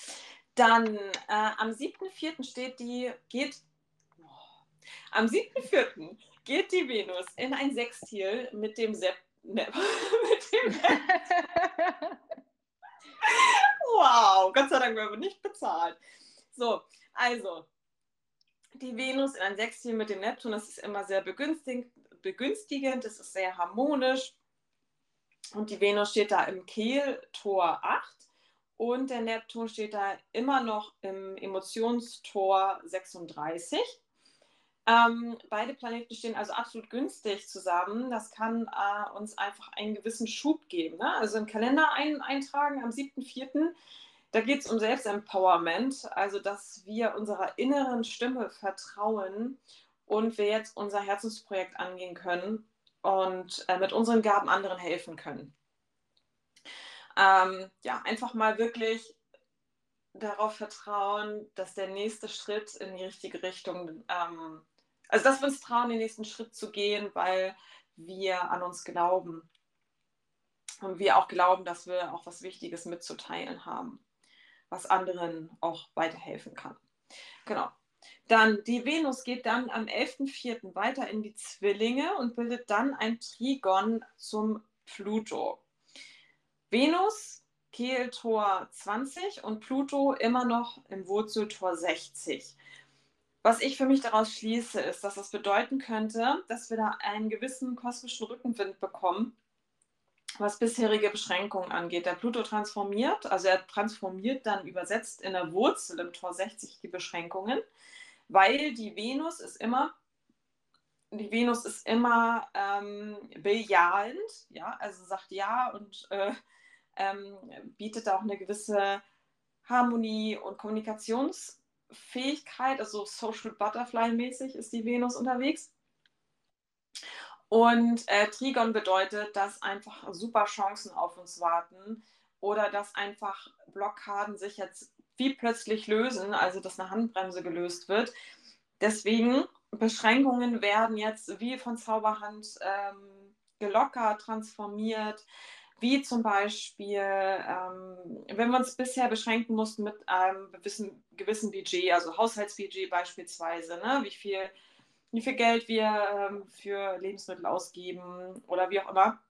Dann äh, am 7.4. steht die, geht, am 7.4. geht die Venus in ein Sextil mit dem Sepp, ne, mit dem Wow, Gott sei Dank werden wir nicht bezahlt. So, also, die Venus in ein Sextil mit dem Neptun, das ist immer sehr begünstigend, begünstigend das ist sehr harmonisch. Und die Venus steht da im Kehltor 8 und der Neptun steht da immer noch im Emotionstor 36. Ähm, beide Planeten stehen also absolut günstig zusammen. Das kann äh, uns einfach einen gewissen Schub geben. Ne? Also im Kalender ein, eintragen am 7.4. Da geht es um Selbstempowerment, also dass wir unserer inneren Stimme vertrauen und wir jetzt unser Herzensprojekt angehen können und äh, mit unseren Gaben anderen helfen können. Ähm, ja, einfach mal wirklich darauf vertrauen, dass der nächste Schritt in die richtige Richtung, ähm, also dass wir uns trauen, den nächsten Schritt zu gehen, weil wir an uns glauben. Und wir auch glauben, dass wir auch was Wichtiges mitzuteilen haben, was anderen auch weiterhelfen kann. Genau. Dann die Venus geht dann am 11.04. weiter in die Zwillinge und bildet dann ein Trigon zum Pluto. Venus, Kehltor 20 und Pluto immer noch im Wurzeltor 60. Was ich für mich daraus schließe, ist, dass das bedeuten könnte, dass wir da einen gewissen kosmischen Rückenwind bekommen, was bisherige Beschränkungen angeht. Der Pluto transformiert, also er transformiert dann übersetzt in der Wurzel im Tor 60 die Beschränkungen weil die Venus ist immer, die Venus ist immer ähm, bejahend, ja, also sagt ja und äh, ähm, bietet auch eine gewisse Harmonie und Kommunikationskraft Fähigkeit, also Social Butterfly mäßig ist die Venus unterwegs. Und äh, Trigon bedeutet, dass einfach super Chancen auf uns warten oder dass einfach Blockaden sich jetzt wie plötzlich lösen, also dass eine Handbremse gelöst wird. Deswegen, Beschränkungen werden jetzt wie von Zauberhand ähm, gelockert, transformiert, wie zum Beispiel, ähm, wenn wir uns bisher beschränken mussten mit einem gewissen, gewissen Budget, also Haushaltsbudget beispielsweise, ne? wie, viel, wie viel Geld wir ähm, für Lebensmittel ausgeben oder wie auch immer,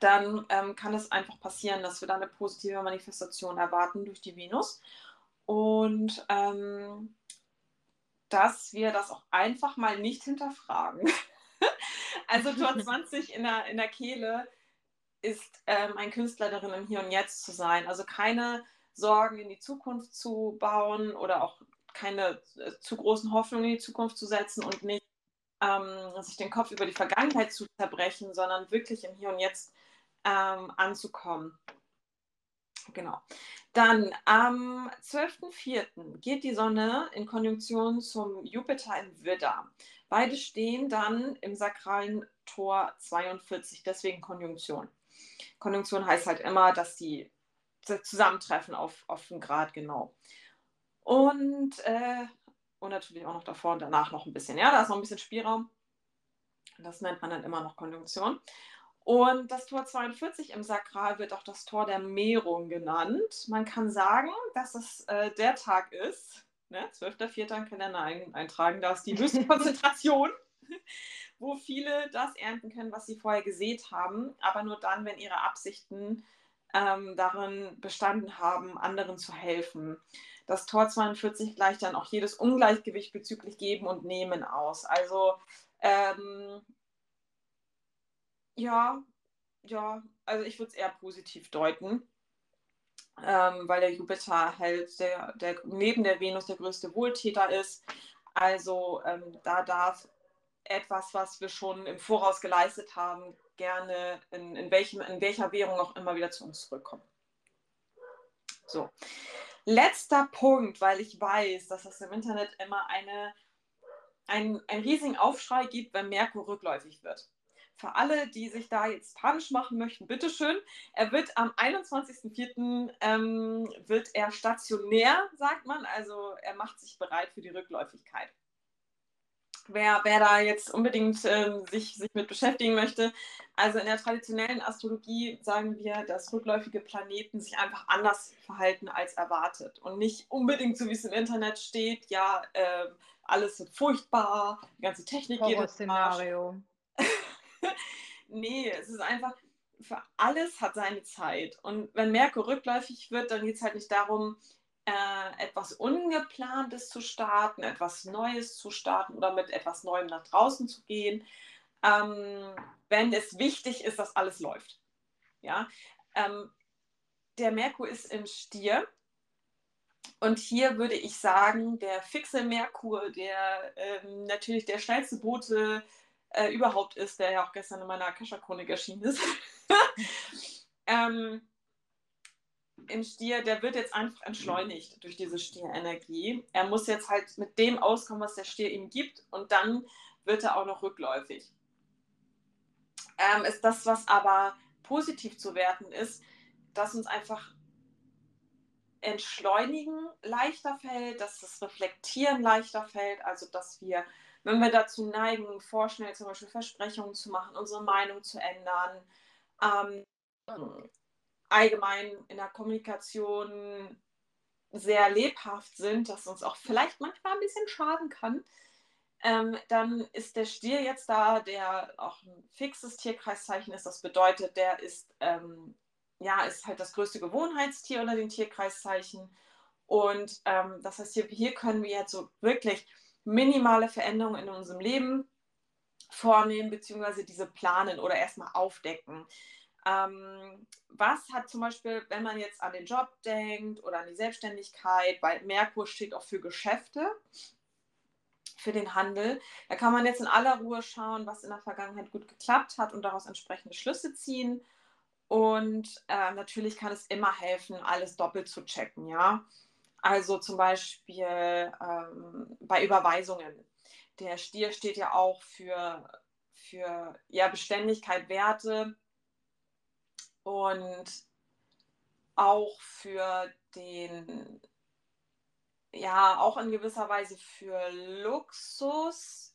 dann ähm, kann es einfach passieren, dass wir da eine positive Manifestation erwarten durch die Venus. Und ähm, dass wir das auch einfach mal nicht hinterfragen. also Tor 20 in der, in der Kehle ist ähm, ein Künstler darin, im Hier und Jetzt zu sein. Also keine Sorgen in die Zukunft zu bauen oder auch keine äh, zu großen Hoffnungen in die Zukunft zu setzen und nicht ähm, sich den Kopf über die Vergangenheit zu zerbrechen, sondern wirklich im Hier und Jetzt ähm, anzukommen. Genau. Dann am 12.04. geht die Sonne in Konjunktion zum Jupiter im Widder. Beide stehen dann im sakralen Tor 42, deswegen Konjunktion. Konjunktion heißt halt immer, dass die zusammentreffen auf, auf einen Grad genau. Und, äh, und natürlich auch noch davor und danach noch ein bisschen. Ja, da ist noch ein bisschen Spielraum. Das nennt man dann immer noch Konjunktion. Und das Tor 42 im Sakral wird auch das Tor der Mehrung genannt. Man kann sagen, dass es äh, der Tag ist, ne, 12.04. kann er eintragen, da ist die höchste Konzentration wo viele das ernten können, was sie vorher gesät haben, aber nur dann, wenn ihre Absichten ähm, darin bestanden haben, anderen zu helfen. Das Tor 42 gleicht dann auch jedes Ungleichgewicht bezüglich Geben und Nehmen aus. Also ähm, ja, ja, also ich würde es eher positiv deuten. Ähm, weil der Jupiter halt der, der, neben der Venus der größte Wohltäter ist. Also ähm, da darf etwas, was wir schon im Voraus geleistet haben, gerne in, in, welchem, in welcher Währung auch immer wieder zu uns zurückkommen. So, letzter Punkt, weil ich weiß, dass es im Internet immer eine, ein, einen riesigen Aufschrei gibt, wenn Merkur rückläufig wird. Für alle, die sich da jetzt panisch machen möchten, bitteschön. Er wird am 21.04. Ähm, wird er stationär, sagt man. Also er macht sich bereit für die Rückläufigkeit wer, wer da jetzt unbedingt äh, sich, sich mit beschäftigen möchte. Also in der traditionellen Astrologie sagen wir, dass rückläufige Planeten sich einfach anders verhalten als erwartet und nicht unbedingt so, wie es im Internet steht, ja, äh, alles wird furchtbar, die ganze Technik geht Szenario. nee, es ist einfach, für alles hat seine Zeit. Und wenn Merkur rückläufig wird, dann geht es halt nicht darum, äh, etwas Ungeplantes zu starten, etwas Neues zu starten oder mit etwas Neuem nach draußen zu gehen, ähm, wenn es wichtig ist, dass alles läuft. Ja? Ähm, der Merkur ist im Stier. Und hier würde ich sagen, der fixe Merkur, der ähm, natürlich der schnellste Bote äh, überhaupt ist, der ja auch gestern in meiner Akasha-Chronik erschienen ist, ähm, im Stier, der wird jetzt einfach entschleunigt durch diese Stierenergie. Er muss jetzt halt mit dem auskommen, was der Stier ihm gibt und dann wird er auch noch rückläufig. Ähm, ist das, was aber positiv zu werten ist, dass uns einfach entschleunigen leichter fällt, dass das Reflektieren leichter fällt, also dass wir, wenn wir dazu neigen, vorschnell zum Beispiel Versprechungen zu machen, unsere Meinung zu ändern, ähm, allgemein in der Kommunikation sehr lebhaft sind, dass uns auch vielleicht manchmal ein bisschen schaden kann, ähm, dann ist der Stier jetzt da, der auch ein fixes Tierkreiszeichen ist. Das bedeutet, der ist, ähm, ja, ist halt das größte Gewohnheitstier unter den Tierkreiszeichen. Und ähm, das heißt, hier, hier können wir jetzt so wirklich minimale Veränderungen in unserem Leben vornehmen, beziehungsweise diese planen oder erstmal aufdecken. Ähm, was hat zum Beispiel, wenn man jetzt an den Job denkt oder an die Selbstständigkeit, weil Merkur steht auch für Geschäfte, für den Handel, da kann man jetzt in aller Ruhe schauen, was in der Vergangenheit gut geklappt hat und daraus entsprechende Schlüsse ziehen. Und äh, natürlich kann es immer helfen, alles doppelt zu checken, ja. Also zum Beispiel ähm, bei Überweisungen. Der Stier steht ja auch für, für ja, Beständigkeit, Werte und auch für den, ja, auch in gewisser Weise für Luxus,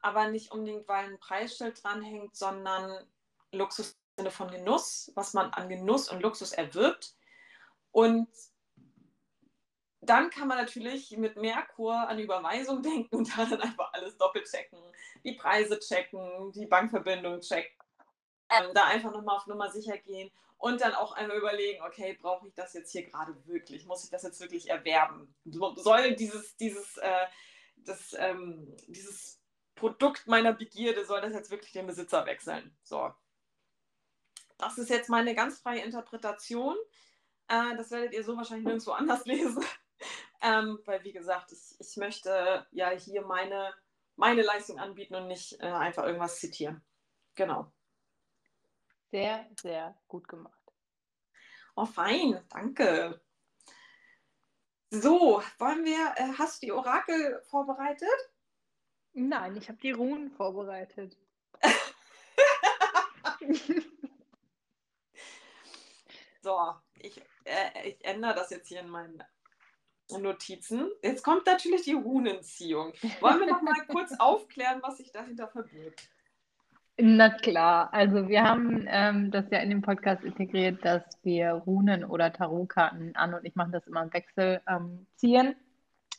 aber nicht unbedingt, weil ein Preisschild dranhängt, sondern Luxus im Sinne von Genuss, was man an Genuss und Luxus erwirbt. Und dann kann man natürlich mit Merkur an Überweisung denken und da dann einfach alles doppelt checken, die Preise checken, die Bankverbindung checken, ähm, da einfach nochmal auf Nummer sicher gehen und dann auch einmal überlegen, okay, brauche ich das jetzt hier gerade wirklich? Muss ich das jetzt wirklich erwerben? Soll dieses, dieses, äh, das, ähm, dieses Produkt meiner Begierde, soll das jetzt wirklich den Besitzer wechseln? So. Das ist jetzt meine ganz freie Interpretation. Äh, das werdet ihr so wahrscheinlich nirgendwo anders lesen. ähm, weil, wie gesagt, ich, ich möchte ja hier meine, meine Leistung anbieten und nicht äh, einfach irgendwas zitieren. Genau. Sehr, sehr gut gemacht. Oh, fein, danke. So, wollen wir, äh, hast du die Orakel vorbereitet? Nein, ich habe die Runen vorbereitet. so, ich, äh, ich ändere das jetzt hier in meinen Notizen. Jetzt kommt natürlich die Runenziehung. Wollen wir noch mal kurz aufklären, was sich dahinter verbirgt? Na klar, also wir haben ähm, das ja in dem Podcast integriert, dass wir Runen oder Tarotkarten an und ich mache das immer im Wechsel ähm, ziehen.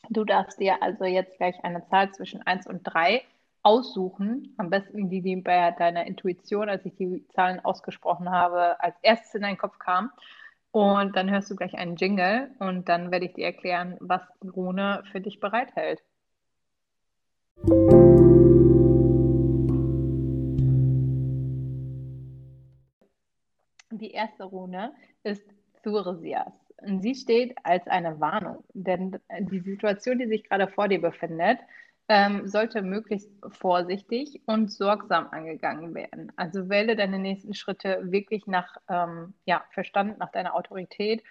Du darfst dir also jetzt gleich eine Zahl zwischen 1 und 3 aussuchen. Am besten die, die bei deiner Intuition, als ich die Zahlen ausgesprochen habe, als erstes in deinen Kopf kam. Und dann hörst du gleich einen Jingle und dann werde ich dir erklären, was die Rune für dich bereithält. Die erste Rune ist Thursias. Und sie steht als eine Warnung, denn die Situation, die sich gerade vor dir befindet, ähm, sollte möglichst vorsichtig und sorgsam angegangen werden. Also wähle deine nächsten Schritte wirklich nach ähm, ja, Verstand, nach deiner Autorität.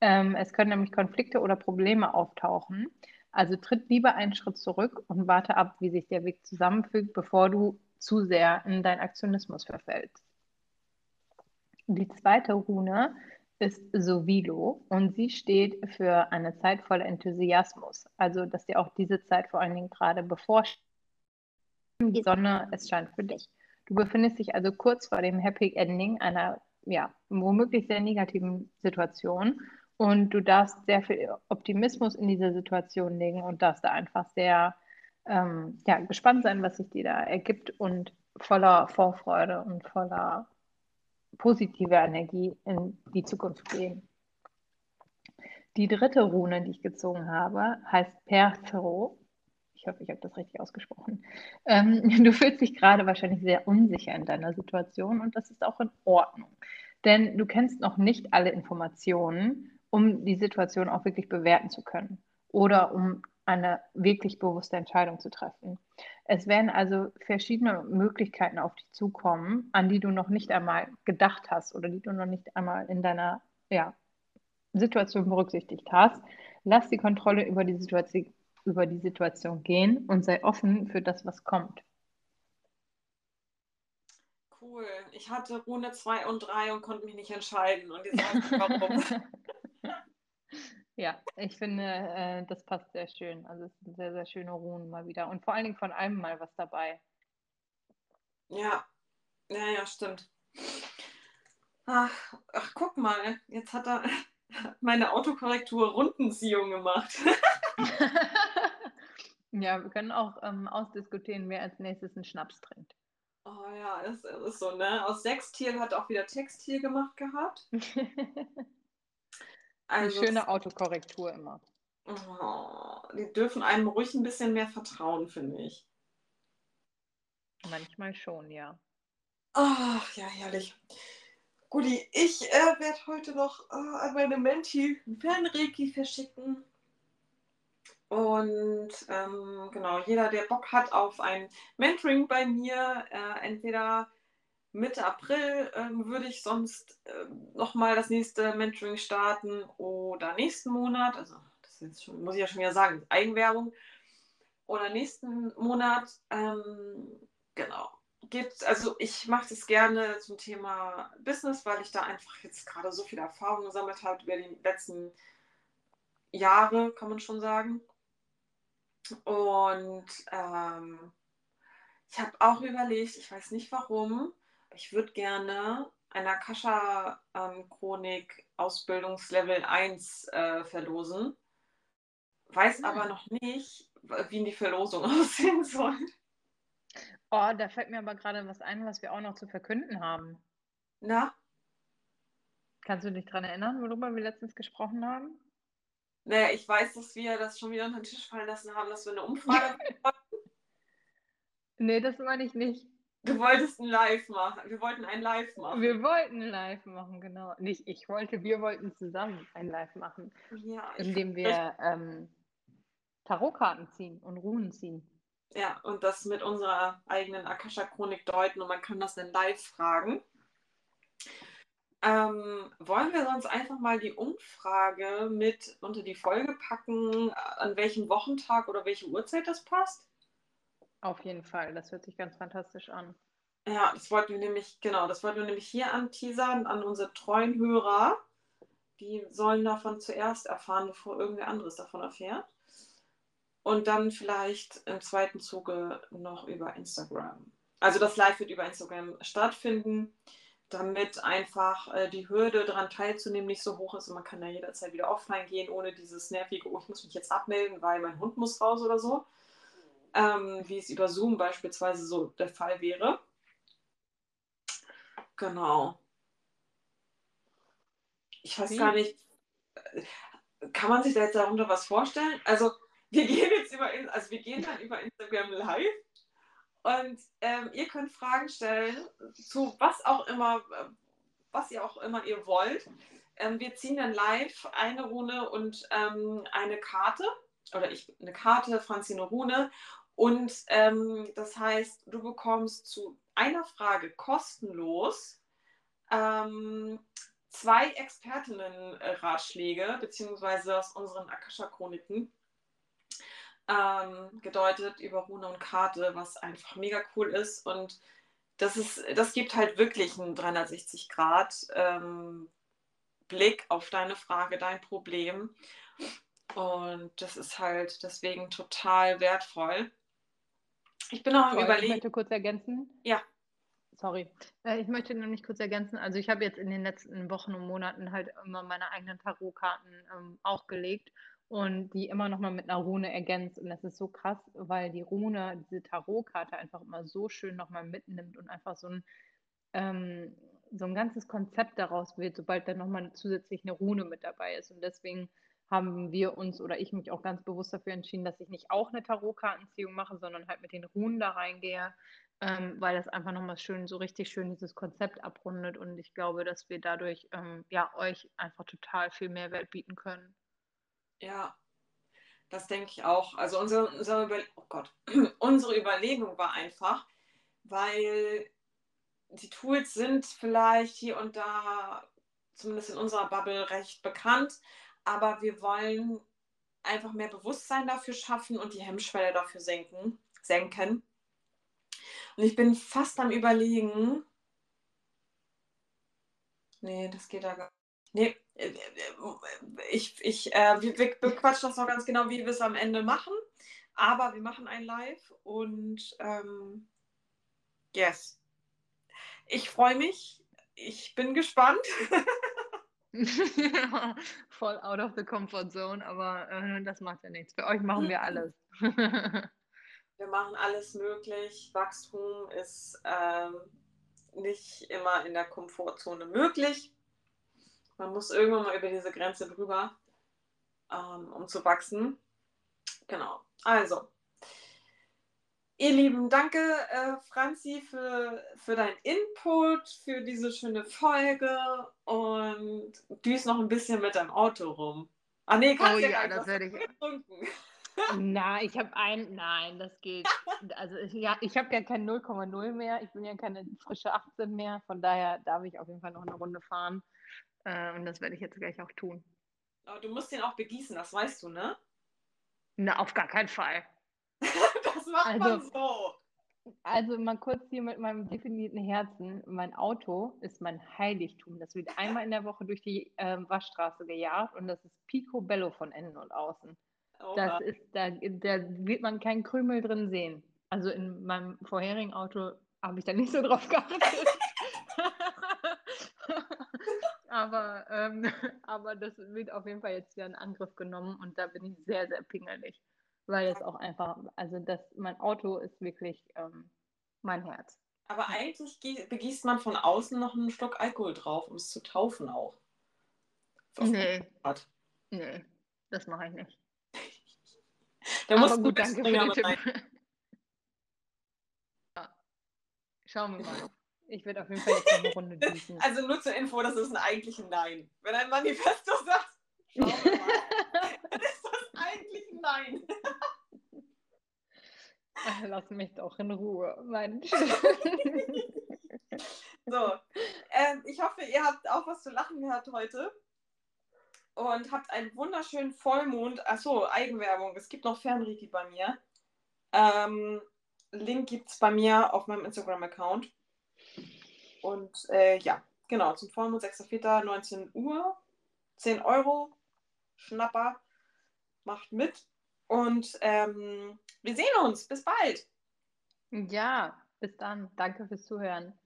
Ähm, es können nämlich Konflikte oder Probleme auftauchen. Also tritt lieber einen Schritt zurück und warte ab, wie sich der Weg zusammenfügt, bevor du zu sehr in deinen Aktionismus verfällst. Die zweite Rune ist Sovilo und sie steht für eine Zeit voller Enthusiasmus. Also, dass dir auch diese Zeit vor allen Dingen gerade bevorsteht. Die Sonne, es scheint für dich. Du befindest dich also kurz vor dem Happy Ending einer, ja, womöglich sehr negativen Situation und du darfst sehr viel Optimismus in diese Situation legen und darfst da einfach sehr ähm, ja, gespannt sein, was sich dir da ergibt und voller Vorfreude und voller positive Energie in die Zukunft gehen. Die dritte Rune, die ich gezogen habe, heißt Perthro. Ich hoffe, ich habe das richtig ausgesprochen. Ähm, du fühlst dich gerade wahrscheinlich sehr unsicher in deiner Situation und das ist auch in Ordnung. Denn du kennst noch nicht alle Informationen, um die Situation auch wirklich bewerten zu können oder um eine wirklich bewusste Entscheidung zu treffen. Es werden also verschiedene Möglichkeiten auf dich zukommen, an die du noch nicht einmal gedacht hast oder die du noch nicht einmal in deiner ja, Situation berücksichtigt hast. Lass die Kontrolle über die, Situation, über die Situation gehen und sei offen für das, was kommt. Cool. Ich hatte Rune 2 und 3 und konnte mich nicht entscheiden. Und jetzt weiß ich warum. Ja, ich finde, äh, das passt sehr schön. Also es sind sehr, sehr schöne Runen mal wieder. Und vor allen Dingen von einem mal was dabei. Ja, ja, ja, stimmt. Ach, ach guck mal, jetzt hat er meine Autokorrektur Rundenziehung gemacht. ja, wir können auch ähm, ausdiskutieren, wer als nächstes einen Schnaps trinkt. Oh ja, das ist so, ne? Aus Sextil hat auch wieder Textil gemacht gehabt. Also, Eine schöne Autokorrektur immer. Oh, die dürfen einem ruhig ein bisschen mehr vertrauen, finde ich. Manchmal schon, ja. Ach, ja, herrlich. Guti, ich äh, werde heute noch äh, an meine Menti Fernreiki verschicken. Und ähm, genau, jeder, der Bock hat auf ein Mentoring bei mir, äh, entweder Mitte April ähm, würde ich sonst ähm, nochmal das nächste Mentoring starten oder nächsten Monat, also das jetzt schon, muss ich ja schon wieder sagen, Eigenwerbung, oder nächsten Monat, ähm, genau. Gibt, also ich mache das gerne zum Thema Business, weil ich da einfach jetzt gerade so viel Erfahrung gesammelt habe über die letzten Jahre, kann man schon sagen. Und ähm, ich habe auch überlegt, ich weiß nicht warum, ich würde gerne eine Akasha-Chronik Ausbildungslevel 1 äh, verlosen. Weiß hm. aber noch nicht, wie die Verlosung aussehen soll. Oh, da fällt mir aber gerade was ein, was wir auch noch zu verkünden haben. Na? Kannst du dich daran erinnern, worüber wir letztens gesprochen haben? Naja, ich weiß, dass wir das schon wieder unter den Tisch fallen lassen haben, dass wir eine Umfrage wollten. nee, das meine ich nicht. Du wolltest ein Live machen. Wir wollten ein Live machen. Wir wollten ein Live machen, genau. Nicht ich wollte, wir wollten zusammen ein Live machen. Ja, indem wir ähm, Tarotkarten ziehen und Runen ziehen. Ja, und das mit unserer eigenen Akasha-Chronik deuten und man kann das dann live fragen. Ähm, wollen wir sonst einfach mal die Umfrage mit unter die Folge packen, an welchem Wochentag oder welche Uhrzeit das passt? Auf jeden Fall, das hört sich ganz fantastisch an. Ja, das wollten wir nämlich, genau, das wollten wir nämlich hier anteasern an unsere treuen Hörer. Die sollen davon zuerst erfahren, bevor irgendwer anderes davon erfährt. Und dann vielleicht im zweiten Zuge noch über Instagram. Also das Live wird über Instagram stattfinden, damit einfach äh, die Hürde daran teilzunehmen nicht so hoch ist und man kann da jederzeit wieder offline gehen, ohne dieses nervige, oh, ich muss mich jetzt abmelden, weil mein Hund muss raus oder so ähm, wie es über Zoom beispielsweise so der Fall wäre. Genau. Ich weiß wie? gar nicht, kann man sich da jetzt darunter was vorstellen? Also wir gehen jetzt über, also wir gehen dann über Instagram live und ähm, ihr könnt Fragen stellen zu was auch immer, was ihr auch immer ihr wollt. Ähm, wir ziehen dann live eine Rune und ähm, eine Karte oder ich eine Karte, Franzi eine Rune und ähm, das heißt, du bekommst zu einer Frage kostenlos ähm, zwei Expertinnen-Ratschläge, beziehungsweise aus unseren Akasha-Chroniken ähm, gedeutet über Rune und Karte, was einfach mega cool ist. Und das, ist, das gibt halt wirklich einen 360 Grad ähm, Blick auf deine Frage, dein Problem. Und das ist halt deswegen total wertvoll. Ich bin auch am Überlegen. Ich möchte kurz ergänzen. Ja. Sorry. Äh, ich möchte nämlich kurz ergänzen. Also ich habe jetzt in den letzten Wochen und Monaten halt immer meine eigenen Tarotkarten ähm, auch gelegt und die immer nochmal mit einer Rune ergänzt. Und das ist so krass, weil die Rune, diese Tarotkarte einfach immer so schön nochmal mitnimmt und einfach so ein, ähm, so ein ganzes Konzept daraus wird, sobald dann nochmal zusätzlich eine Rune mit dabei ist. Und deswegen haben wir uns oder ich mich auch ganz bewusst dafür entschieden, dass ich nicht auch eine Tarotkartenziehung mache, sondern halt mit den Runen da reingehe, ähm, weil das einfach nochmal schön, so richtig schön dieses Konzept abrundet und ich glaube, dass wir dadurch ähm, ja euch einfach total viel Mehrwert bieten können. Ja, das denke ich auch. Also unsere, unsere, Über oh Gott. unsere Überlegung war einfach, weil die Tools sind vielleicht hier und da, zumindest in unserer Bubble, recht bekannt aber wir wollen einfach mehr Bewusstsein dafür schaffen und die Hemmschwelle dafür senken. senken. Und ich bin fast am Überlegen. Nee, das geht da gar nicht. Nee, äh, ich, ich, äh, wir, wir bequatschen das noch ganz genau, wie wir es am Ende machen. Aber wir machen ein Live und ähm, yes. Ich freue mich. Ich bin gespannt. Voll out of the comfort zone, aber äh, das macht ja nichts. Für euch machen wir alles. wir machen alles möglich. Wachstum ist ähm, nicht immer in der Komfortzone möglich. Man muss irgendwann mal über diese Grenze drüber, ähm, um zu wachsen. Genau. Also, Ihr Lieben, danke äh, Franzi für, für deinen Input, für diese schöne Folge und düst noch ein bisschen mit deinem Auto rum. Ah nee, kannst oh, ja, ja das werde ich. Getrunken. Na, ich habe ein, nein, das geht. Also ich, ja, ich habe ja kein 0,0 mehr. Ich bin ja keine frische 18 mehr. Von daher darf ich auf jeden Fall noch eine Runde fahren. Äh, und das werde ich jetzt gleich auch tun. Aber du musst den auch begießen, das weißt du, ne? Na, auf gar keinen Fall. das macht Also- man so. Also mal kurz hier mit meinem definierten Herzen. Mein Auto ist mein Heiligtum. Das wird einmal in der Woche durch die ähm, Waschstraße gejagt und das ist Picobello von innen und außen. Oha. Das ist, da, da wird man keinen Krümel drin sehen. Also in meinem vorherigen Auto habe ich da nicht so drauf geachtet. aber, ähm, aber das wird auf jeden Fall jetzt wieder in Angriff genommen und da bin ich sehr, sehr pingelig. Weil es auch einfach, also das, mein Auto ist wirklich ähm, mein Herz. Aber eigentlich gie- begießt man von außen noch einen Stock Alkohol drauf, um es zu taufen auch. Auf Nee, nee, das mache ich nicht. Da musst aber du gut, danke für den mit Tipp. Ja. Schauen wir mal. Ich werde auf jeden Fall jetzt noch eine Runde düsen. Also nur zur Info, das ist ein eigentlich ein Nein. Wenn ein Manifesto sagt, schauen wir mal, eigentlich ein Nein. Ach, Lass mich doch in Ruhe, Mensch. So, ähm, ich hoffe, ihr habt auch was zu lachen gehabt heute und habt einen wunderschönen Vollmond. Achso, Eigenwerbung. Es gibt noch Fernriki bei mir. Ähm, Link gibt es bei mir auf meinem Instagram-Account. Und äh, ja, genau, zum Vollmond 6.4. 19 Uhr. 10 Euro. Schnapper. Macht mit. Und ähm, wir sehen uns. Bis bald. Ja, bis dann. Danke fürs Zuhören.